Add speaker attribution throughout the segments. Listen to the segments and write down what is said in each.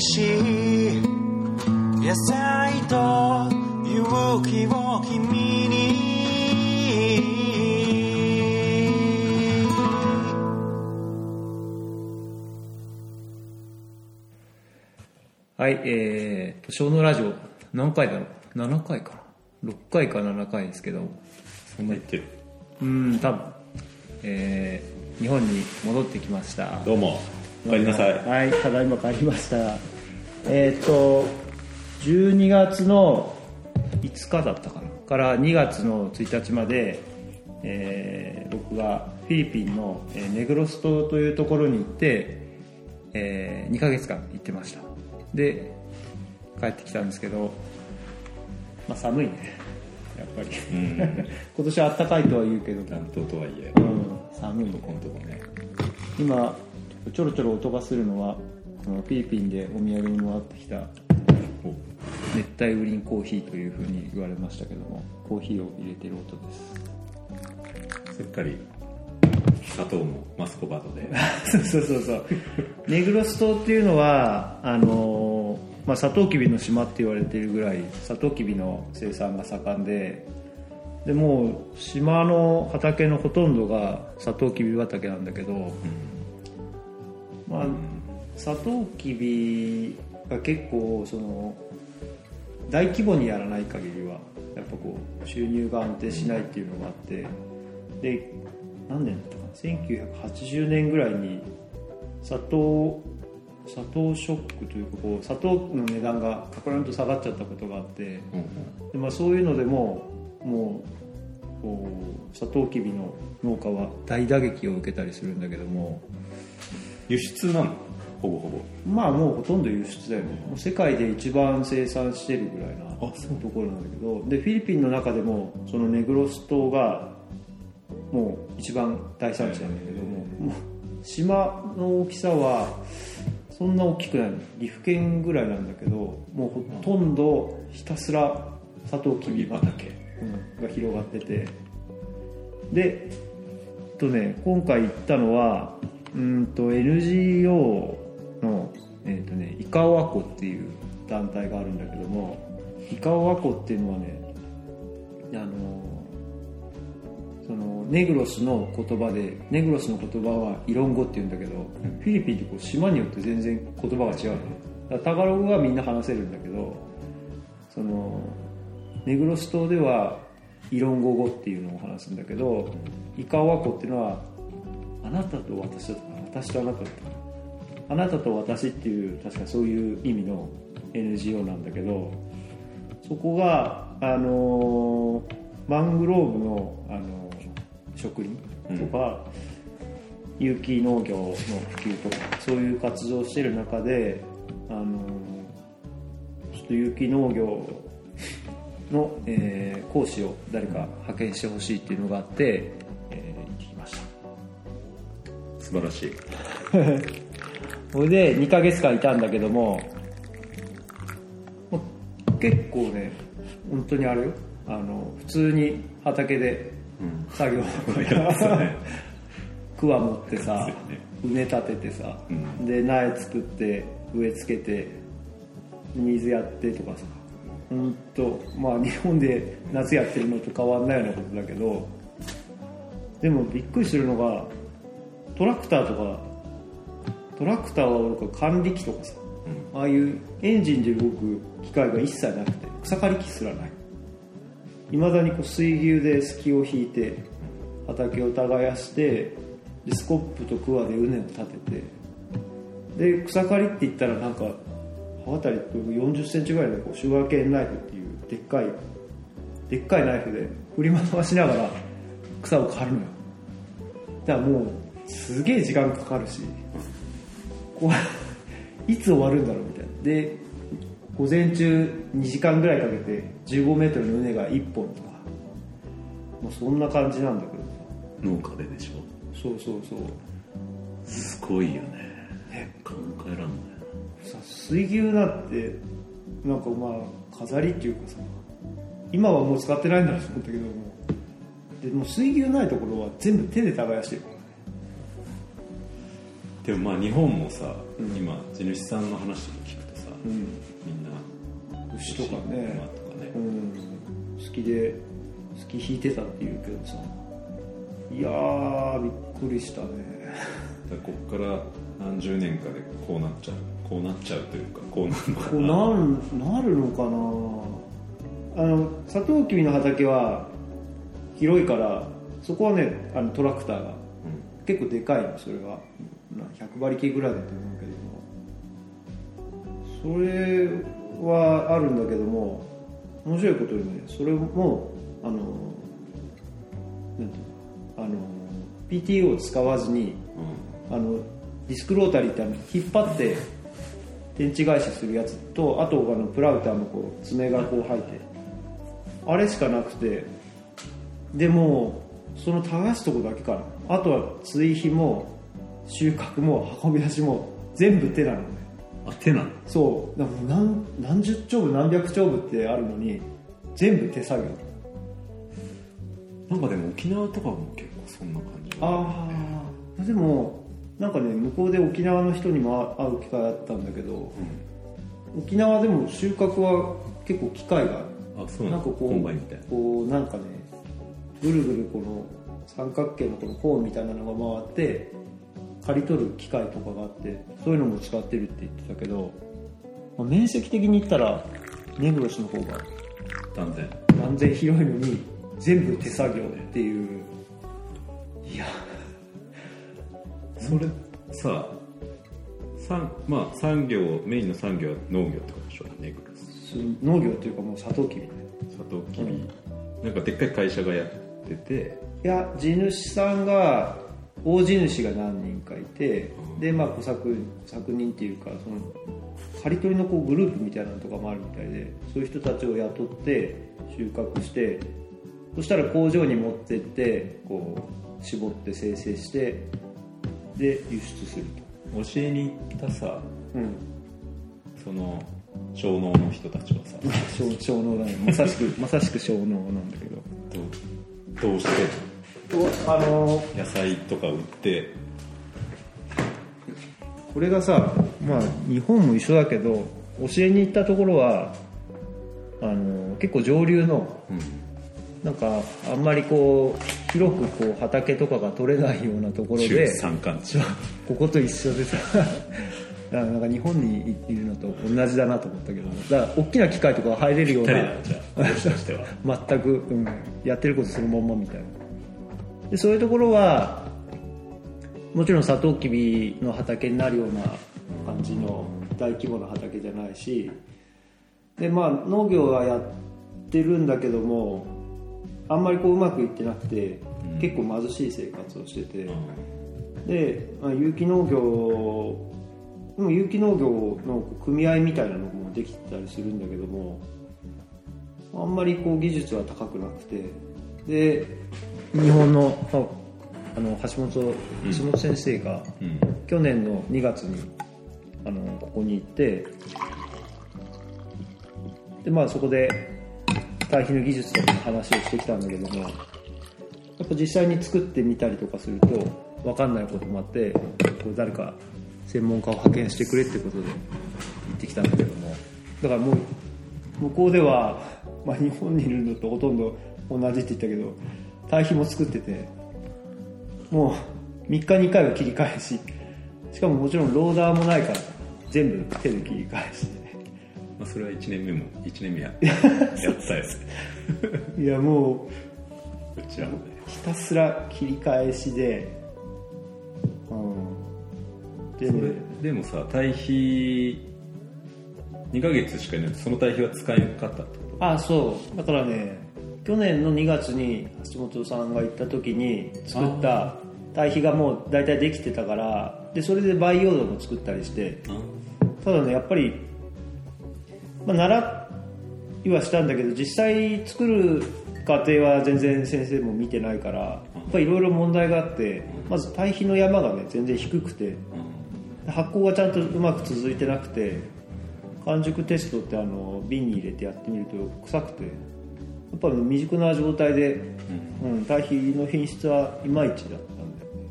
Speaker 1: いしい野菜と勇気を君に
Speaker 2: はい、えーと、小脳ラジオ、何回だろう ?7 回かな ?6 回か7回ですけど、
Speaker 3: そんな言ってる
Speaker 2: うん、多分、えー、日本に戻ってきました。
Speaker 3: どうもおかえりなさい
Speaker 2: はい、ただいま帰りました。えーっと、12月の5日だったかなから2月の1日まで、えー僕がフィリピンの、えーネグロス島というところに行って、え2ヶ月間行ってました。で、帰ってきたんですけど、まあ寒いね、やっぱり。
Speaker 3: うん
Speaker 2: 今年は暖かいとは言うけど、
Speaker 3: 担当とはいえ
Speaker 2: うん、寒いね。
Speaker 3: このとこね
Speaker 2: 今ちょろちょろ音がするのはフィリピンでお土産にもらってきた
Speaker 3: お
Speaker 2: 熱帯雨林コーヒーというふうに言われましたけどもコーヒーを入れてる音です。
Speaker 3: すっかり砂糖もマスコバトで。
Speaker 2: そうそうそうそう。ネグロス島っていうのはあのーまあ、サトウキビの島って言われているぐらいサトウキビの生産が盛んででもう島の畑のほとんどがサトウキビ畑なんだけど、まあ、サトウキビが結構その大規模にやらない限りはやっぱこう収入が安定しないっていうのがあってで何年だったかな？1980年ぐらいに砂糖砂糖ショックというかこう砂糖の値段がカクランと下がっちゃったことがあってで、まあ、そういうのでももうこうサトウキビの農家は大打撃を受けたりするんだけども
Speaker 3: 輸出なの？ほぼほぼ。
Speaker 2: まあもうほとんど輸出だよね。世界で一番生産してるぐらいな
Speaker 3: あそう。
Speaker 2: ところなんだけど。でフィリピンの中でもそのネグロス島がもう一番大産地なんだけども,、島の大きさはそんな大きくない。の岐阜県ぐらいなんだけどもうほとんどひたすらサトウキビ畑、うん、が広がってて。でえっとね今回行ったのはうんと NGO の、えっとね、イカオワコっていう団体があるんだけどもイカオワコっていうのはねあのそのネグロスの言葉でネグロスの言葉はイロン語っていうんだけど、フィリピンってこう島によって全然言葉が違うのね。だからタガログはみんな話せるんだけどそのネグロス島ではイロンゴ語っていうのを話すんだけどイカオワコっていうのはあなたと私だったかな私とあなただかなあなたと私っていう確かそういう意味の NGO なんだけどそこがあのマングローブの、あの植林とか、有機農業の普及とかそういう活動をしてる中であのちょっと有機農業の、えー講師を誰か派遣してほしいっていうのがあって、
Speaker 3: 素晴らしい。
Speaker 2: それで2ヶ月間いたんだけども。もう結構ね本当にあれよ。あの普通に畑で作業、クワ 持ってさ畝立ててさ、で苗作って植え付けて水やってとかさ。本当まあ日本で夏やってるのと変わんないようなことだけど。でもびっくりするのがトラクターとかトラクターはおろか管理機とかさ、ああいうエンジンで動く機械が一切なくて草刈り機すらない。いまだにこう水牛で隙を引いて畑を耕してでスコップとクワで畝を立ててで草刈りって言ったらなんか刃渡り4 0センチぐらいのこうシュガーケーンナイフっていうでっかいでっかいナイフで振り回しながら草を刈るのよ。だからもうすげえ時間かかるしこう いつ終わるんだろうみたいな。で午前中2時間ぐらいかけて15メートルの畝が1本とかもうそんな感じなんだけど
Speaker 3: 農家ででしょ？
Speaker 2: そうそうそう。
Speaker 3: すごいよね。考えらんない。
Speaker 2: さ水牛なんてなんかまあ飾りっていうかさ今はもう使ってないんだろうと思ったけどもでも水牛ないところは全部手で耕してる
Speaker 3: でもまあ日本もさ、今地主さんの話とか聞くと
Speaker 2: うん、
Speaker 3: みんな
Speaker 2: 牛とかね。
Speaker 3: 馬とかね。
Speaker 2: うん、好きで好き引いてたって言うけどさ。いやーびっくりしたね。
Speaker 3: だこっから何十年かでこうなっちゃう。こうなっちゃうというかこうなるのか
Speaker 2: こう
Speaker 3: な
Speaker 2: なるのかな。あのサトウキビの畑は広いからそこはねあのトラクターが結構でかいのそれは。な100馬力ぐらいだと思うけども。それはあるんだけども面白いことにね。それもあのなんていうのあの PTO を使わずに
Speaker 3: うん。
Speaker 2: あのディスクロータリーってあの引っ張って天地返しするやつとあとあのプラウターのこう爪がこう生えて。あれしかなくて。でもその耕すとこだけかなあとは追肥も収穫も運び出しも全部手なのね。
Speaker 3: あ手なの？
Speaker 2: そう。だ何何十丁部何百丁部ってあるのに全部手作業。
Speaker 3: なんかでも沖縄とかも結構そんな感じ
Speaker 2: ああでもなんかね向こうで沖縄の人にも会う機会あったんだけど、沖縄でも収穫は結構機械がある。
Speaker 3: あそうなの？
Speaker 2: なんかこうこうなんかねぐるぐるこの三角形のこのコーンみたいなのが回って刈り取る機械とかがあってそういうのも使ってるって言ってたけど、まあ面積的に言ったらネグロスの方が
Speaker 3: 断然
Speaker 2: 断然広いのに全部手作業っていう。いや。
Speaker 3: それさ産まあ産業メインの産業は農業ってことでしょネグロス
Speaker 2: す農業っていうかもうサトウキビね。
Speaker 3: サトウキビ、なんかでっかい会社がやってて。
Speaker 2: いや地主さんが大地主が何人かいてでまあ小作作人っていうかその刈り取りのこうグループみたいなのとかもあるみたいでそういう人たちを雇って収穫してそしたら工場に持ってってこう絞って精製してで輸出する
Speaker 3: 教えに行ったさ
Speaker 2: とうん。
Speaker 3: その小農の人たちはさ。
Speaker 2: 小小農だね。まさしくまさしく小農なんだけど。
Speaker 3: どう？どうして
Speaker 2: あの
Speaker 3: 野菜とか売って。
Speaker 2: これがさまあ日本も一緒だけど教えに行ったところはあの結構上流の
Speaker 3: うん。
Speaker 2: なんかあんまりこう広くこう畑とかが取れないようなところ
Speaker 3: 中
Speaker 2: で
Speaker 3: 山間地。
Speaker 2: ここと一緒でさだからなんか日本にいるのと同じだなと思ったけどだから大きな機械とかが入れるような 全く、うん、やってることそのまんまみたいな。でそういうところはもちろんサトウキビの畑になるような感じの大規模な畑じゃないしでまあ農業はやってるんだけどもあんまりこううまくいってなくて、
Speaker 3: うん。
Speaker 2: 結構貧しい生活をしてて、
Speaker 3: うん。
Speaker 2: で、まあ、有機農業でも有機農業の組合みたいなのもできてたりするんだけどもあんまりこう技術は高くなくてで日本のああの橋本橋本先生が
Speaker 3: うん。
Speaker 2: 去年の2月にあのここに行ってでまあそこで堆肥の技術とかの話をしてきたんだけどもやっぱ実際に作ってみたりとかすると分かんないこともあってこう誰か専門家を派遣してくれってことで行ってきたんだけども。だからもう向こうでは、まあ、日本にいるのとほとんど同じって言ったけど堆肥も作っててもう3日に1回は切り返ししかももちろんローダーもないから全部手で切り返して。
Speaker 3: まあ、それは1年目も1年目ややったよ。
Speaker 2: いやもう
Speaker 3: うちらもね
Speaker 2: ひたすら切り返しで
Speaker 3: それ
Speaker 2: ね
Speaker 3: でもさ堆肥2ヶ月しかいない。とその堆肥は使えなかったってこ
Speaker 2: あそう。だからね去年の2月に橋本さんが行った時に作った堆肥がもう大体できてたからでそれで培養土も作ったりして
Speaker 3: と
Speaker 2: ただねやっぱり、まあ、習いはしたんだけど実際作る過程は全然先生も見てないからやっぱりいろいろ問題があってまず堆肥の山がね全然低くて発酵がちゃんとうまく続いてなくて完熟テストってあの瓶に入れてやってみると臭くてやっぱり未熟な状態で、うん、堆肥の品質はいまいちだったんだよね。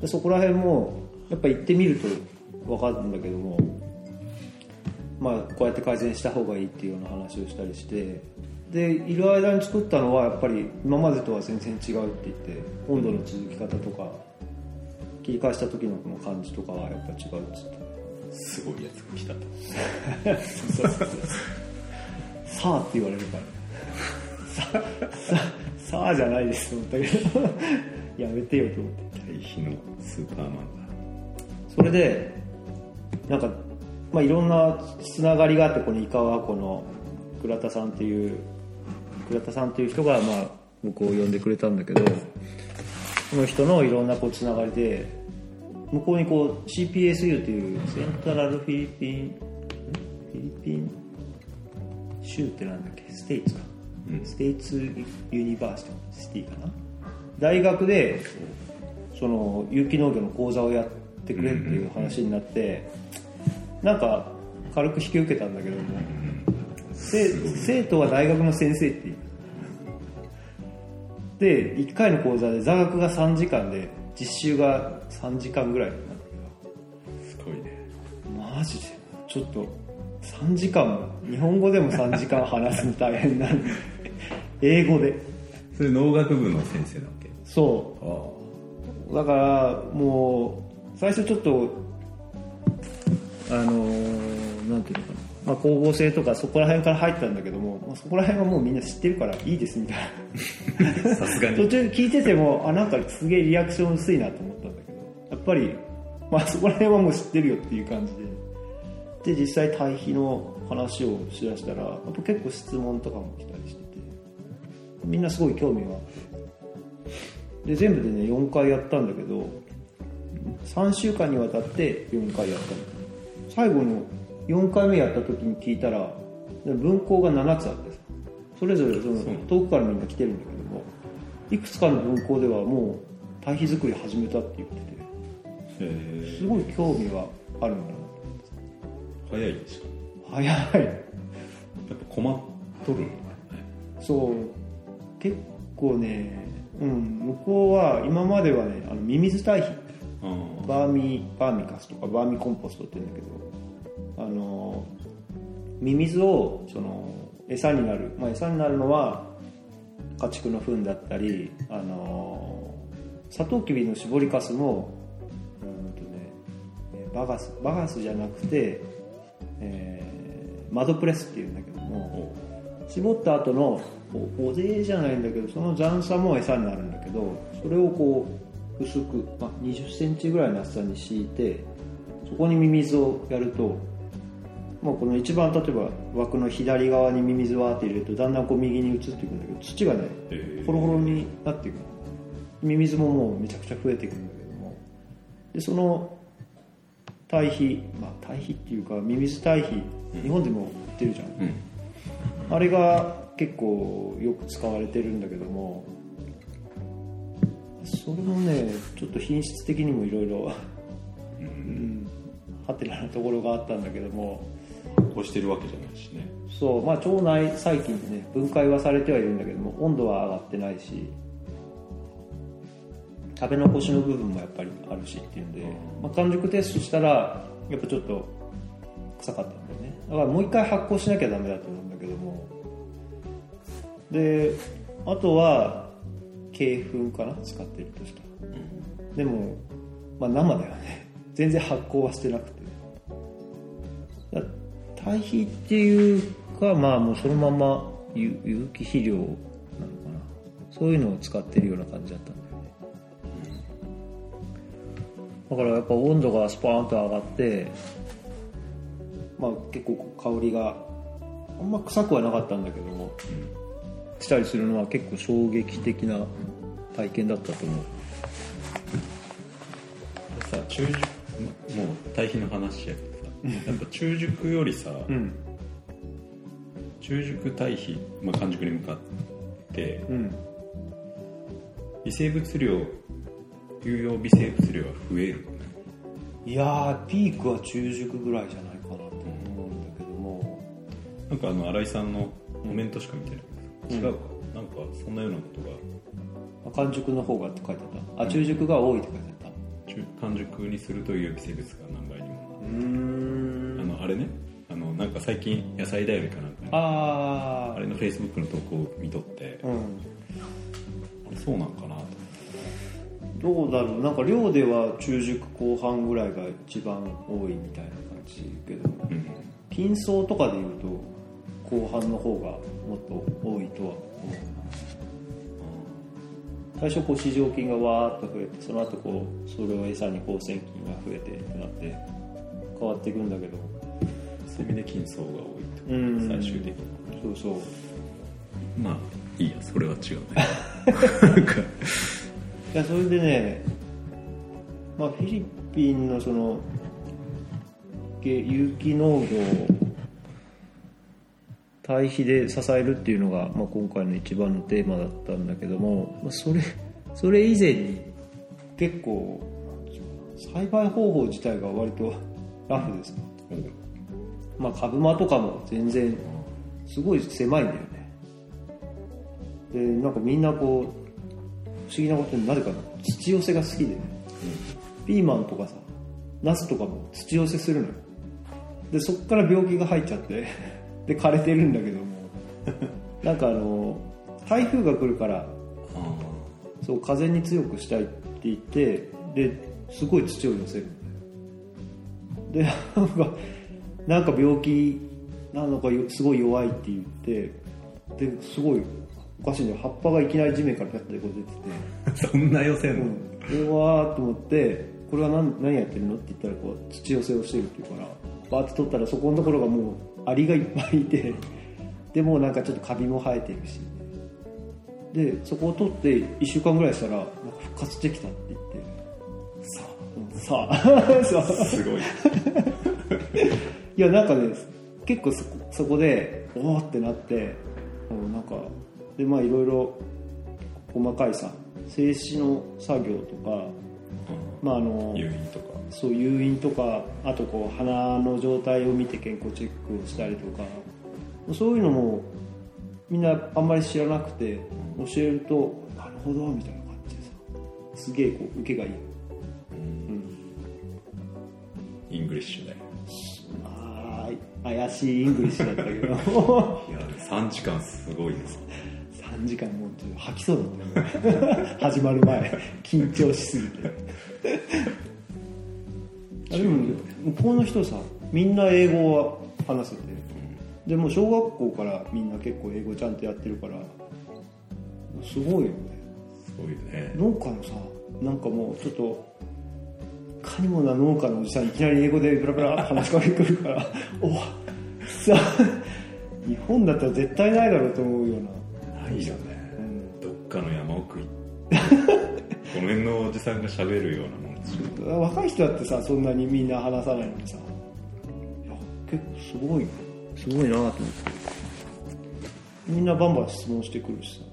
Speaker 2: でそこら辺もやっぱ行ってみると分かるんだけどもまあ、こうやって改善した方がいいっていうような話をしたりしてでいる間に作ったのはやっぱり今までとは全然違うって言って温度の続き方とか切り返した時のこの感じとかはやっぱ違うっつって
Speaker 3: すごいやつが来たと。
Speaker 2: さあって言われるから。さささあじゃないですと思ったけど。やめてよと思って。
Speaker 3: 対比のスーパーマンだ。
Speaker 2: それでなんか、まあ、いろんなつながりがあってこの伊川湖の倉田さんっていう倉田さんっていう人が、まあ、僕を呼んでくれたんだけどその人のいろんなこうつながりで向こうにこう CPSU っていう Central Philippine んフィリピン州ってなんだっけ？ States か、 States University かな？大学でその有機農業の講座をやってくれっていう話になって、なんか軽く引き受けたんだけども、せ生徒は大学の先生ってで1回の講座で座学が3時間で実習が3時間ぐらいなんだ
Speaker 3: すごいね。
Speaker 2: けどマジで？ちょっと3時間も日本語でも3時間話すの大変なんで。英語で。
Speaker 3: それ農学部の先生なわけ？
Speaker 2: そう。
Speaker 3: あ。
Speaker 2: だからもう最初ちょっとあのーなんていうのかな、まあ、光合成とかそこら辺から入ったんだけども、まあ、そこら辺はもうみんな知ってるからいいですみたい
Speaker 3: あ さすが
Speaker 2: な
Speaker 3: に。
Speaker 2: 途中聞いててもあなんかすげえリアクション薄いなと思ったんだけどやっぱり、まあ、そこら辺はもう知ってるよっていう感じで。で実際対比の話をしだしたらあと結構質問とかも来たりしてて。みんなすごい興味があって。で全部でね4回やったんだけど3週間にわたって4回やったの最後の4回目やった時に聞いたら分校が7つあってさそれぞれその遠くからみんな来てるんだけどもいくつかの分校ではもう堆肥作り始めたって言って
Speaker 3: へ
Speaker 2: てすごい興味はあるんだな。
Speaker 3: 早いでしょ
Speaker 2: 早い。
Speaker 3: やっぱ困っとる
Speaker 2: そう。結構ねうん向こうは今まではねあのミミズ堆肥
Speaker 3: あ
Speaker 2: バーミバーミカスとかバーミコンポストって言うんだけどあのミミズをその餌になる、まあ、餌になるのは家畜の糞だったりあのサトウキビの搾りかすもうんとねバガスバガスじゃなくて、えーマドプレスっていうんだけども絞った後のおおでじゃないんだけどその残差も餌になるんだけどそれをこう薄く、まあ、2 0センチぐらいの厚さに敷いてそこにミミズをやるともうこの一番例えば枠の左側にミミズわーって入れるとだんだんこう右に移っていくんだけど土がね
Speaker 3: へー。
Speaker 2: ホロホロになっていくのミミズももうめちゃくちゃ増えていくんだけども。でその堆肥まあ堆肥っていうかミミズ堆肥日本でも売ってるじゃん、
Speaker 3: うん。
Speaker 2: あれが結構よく使われてるんだけどもそれもねちょっと品質的にもいろいろうんハテナなところがあったんだけども
Speaker 3: してるわけじゃないしね。
Speaker 2: そうまあ腸内細菌でね分解はされてはいるんだけども温度は上がってないし食べ残しの部分もやっぱりあるしっていうんで、まあ、完熟テストしたらやっぱちょっと臭かったんだよね。だからもう一回発酵しなきゃダメだと思うんだけども。であとは鶏粉かな？使ってるとしたら。でも、まあ、生だよね。全然発酵はしてなくて。だ堆肥っていうかまあもうそのまま有機肥料なのかな。そういうのを使ってるような感じだったんだよね。だからやっぱ温度がスパーンと上がってまあ結構香りがあんま臭くはなかったんだけども、したりするのは結構衝撃的な体験だったと思う。
Speaker 3: さ中もう対比の話やけど。やっぱ中熟よりさ、
Speaker 2: うん。
Speaker 3: 中熟対比、まあ、完熟に向かって
Speaker 2: うん。
Speaker 3: 微生物量有用微生物量は増える。
Speaker 2: いやーピークは中熟ぐらいじゃないかなと思うんだけども。
Speaker 3: なんかあの新井さんのコメントしか見てない。違うか。なんかそんなようなことが。
Speaker 2: 完熟の方がって書いてあった。あ中熟が多いって書いてあった。
Speaker 3: 中完熟にするという微生物があのあれね。あのなんか最近野菜だよりかなんかね。
Speaker 2: あ
Speaker 3: あれのフェイスブックの投稿を見とって。
Speaker 2: あうん。
Speaker 3: そうなんかなと
Speaker 2: どうだろう。なんか量では中熟後半ぐらいが一番多いみたいな感じけど。
Speaker 3: うん
Speaker 2: 金層とかでいうと後半の方がもっと多いとは思う最初こう市場金がわーっと増えてその後こうそれを餌に好戦金が増えてってなって変わっていくんだけど
Speaker 3: そういう意味で金層が多いと
Speaker 2: うん。
Speaker 3: 最終的に。
Speaker 2: そうそう。
Speaker 3: まあいいやそれは違うね。
Speaker 2: いやそれでね、まあ、フィリピンのそのげ有機農業を対比で支えるっていうのが、まあ、今回の一番のテーマだったんだけども、まあ、それそれ以前に結構栽培方法自体が割とラフですね、まあ、株間とかも全然すごい狭いんだよね。でなんかみんなこう不思議なことになぜか土寄せが好きでね、ピーマンとかさナスとかも土寄せするのよ。でそっから病気が入っちゃって で枯れてるんだけども。なんかあの台風が来るから
Speaker 3: あ
Speaker 2: そう風に強くしたいって言ってですごい土を寄せる。んだよでなんかなんか病気なのかよすごい弱いって言ってですごいおかしいんだよ。葉っぱがいきなり地面からピャッてこう出てて。
Speaker 3: あ そんな予選の、
Speaker 2: うん、うわーっと思ってこれは何何やってるのって言ったらこう土寄せをしてるって言うからバーッと取ったらそこのところがもうアリがいっぱいいてでもうなんかちょっとカビも生えてるし。でそこを取って1週間ぐらいしたらなんか復活してきたって言ってさあ、
Speaker 3: すごい。
Speaker 2: いやなんかね結構そこそこでおおってなってうんなんかでまあいろいろ細かいさ静止の作業とかまああの
Speaker 3: 誘引とか。
Speaker 2: そう誘引とかあとこう鼻の状態を見て健康チェックをしたりとかそういうのもみんなあんまり知らなくて教えるとなるほどみたいな感じでさすげえこう受けがいい、
Speaker 3: English で。
Speaker 2: まあ怪しい English だったけど。
Speaker 3: いや3時間すごいです。
Speaker 2: 3時間もうちょっと吐きそうだったね。始まる前。緊張しすぎて。あでも向こうの人さみんな英語は話せてでもう小学校からみんな結構英語ちゃんとやってるからすごいよね。
Speaker 3: すごいよね。
Speaker 2: 農家のさなんかもうちょっといかにもな農家のおじさんいきなり英語でブラブラって話しかけてくるから おさ日本だったら絶対ないだろうと思うような。
Speaker 3: ないよね、
Speaker 2: うん。
Speaker 3: どっかの山奥行って。この辺のおじさんが喋るようなもんでしょ
Speaker 2: 若い人だってさそんなにみんな話さないのにさ。いや結構すごいすごいなと思って。みんなバンバン質問してくるしさ。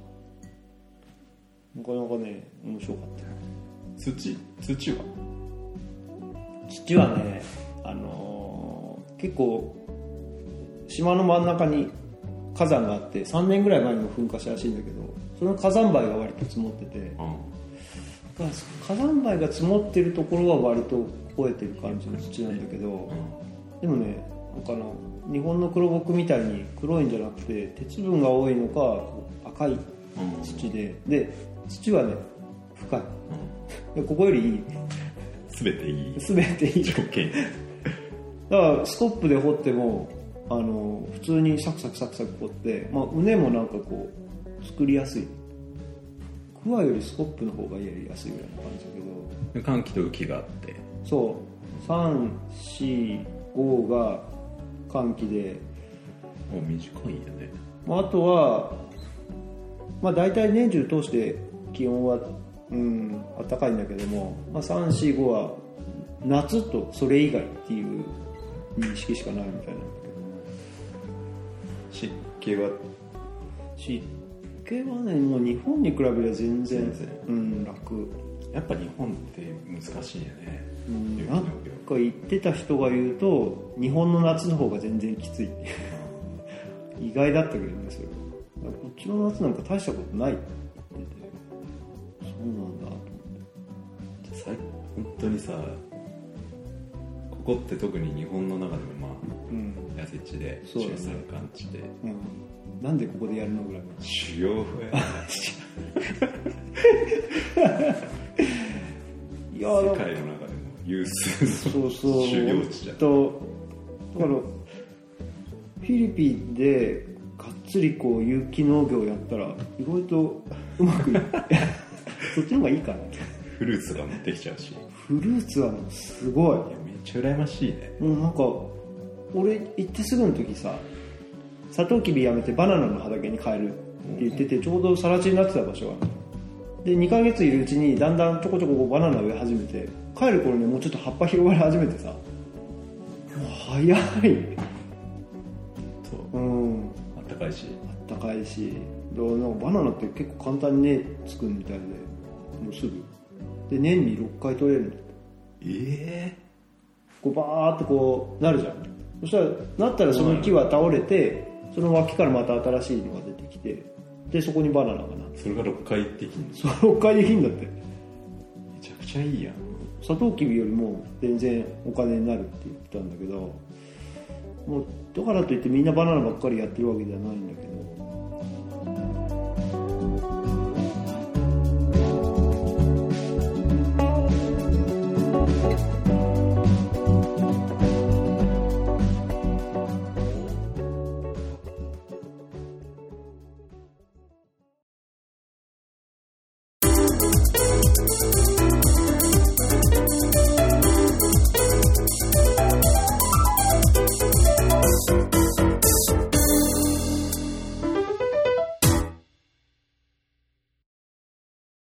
Speaker 2: なかなかね面白かったよ。
Speaker 3: 土土は？
Speaker 2: 父はね、あのー結構島の真ん中に火山があって3年ぐらい前にも噴火したらしいんだけどその火山灰が割と積もってて
Speaker 3: うん。
Speaker 2: だから火山灰が積もってるところは割と超えてる感じの土なんだけどでもねなんかあの日本の黒木みたいに黒いんじゃなくて鉄分が多いのか赤い土で。で土はね深い。でここよりいい
Speaker 3: 全ていい。
Speaker 2: 全ていい。
Speaker 3: 条件。
Speaker 2: だからスコップで掘ってもあの普通にサクサクサクサク掘って、まあ、畝もなんかこう作りやすい。クワよりスコップの方がやりやすいぐらいの感じだけど。
Speaker 3: 寒気と雨季があって。
Speaker 2: そう。345が寒気で、
Speaker 3: もう短いんやね。
Speaker 2: まあ、あとは、まあ、大体年中通して気温は、うん、暖かいんだけども、まあ、345は夏とそれ以外っていう認識しかないみたいなんだけど。
Speaker 3: 湿気は
Speaker 2: 湿気はねもう日本に比べれば全然うん、楽、
Speaker 3: やっぱ日本って難しいんやね。
Speaker 2: うん、なんか言ってた人が言うと日本の夏の方が全然きつい。意外だったけどねそれ。はこっちの夏なんか大したことないそうなんだと思って。
Speaker 3: さ本当にさこここって特に日本の中でもま
Speaker 2: うん。
Speaker 3: あ痩せ地で
Speaker 2: そうだね。
Speaker 3: 中山間地で。
Speaker 2: うん、なんでここでやるのぐらい。
Speaker 3: 主要や
Speaker 2: いや
Speaker 3: 世界の中でも有数の
Speaker 2: そうそう。
Speaker 3: 修行地じゃん。
Speaker 2: と。だからフィリピンでがっつりこう有機農業やったら意外とうまくいそっちの方がいいかな。
Speaker 3: フルーツが持ってきちゃうし。いや
Speaker 2: フルーツはもうすごい。
Speaker 3: めっちゃ羨ましいね。
Speaker 2: もうなんか俺行ってすぐの時さサトウキビやめてバナナの畑に帰るって言っててちょうど更地になってた場所がで2ヶ月いるうちにだんだんちょこちょこバナナ植え始めて帰る頃にはもうちょっと葉っぱ広がり始めてさ。もう早い。
Speaker 3: そう。
Speaker 2: うん。
Speaker 3: あったかいし。
Speaker 2: あったかいし。だかバナナって結構簡単にねつくみたいでもうすぐ。で年に6回取れるの
Speaker 3: ええ
Speaker 2: こうバーってこうなるじゃん。そしたらなったらその木は倒れてその脇からまた新しいのが出てきてでそこにバナナがな
Speaker 3: それが6回できんの？
Speaker 2: その6回できるんだって。
Speaker 3: めちゃくちゃいいやん。
Speaker 2: サトウキビよりも全然お金になるって言ってたんだけどもうだからといってみんなバナナばっかりやってるわけではないんだけど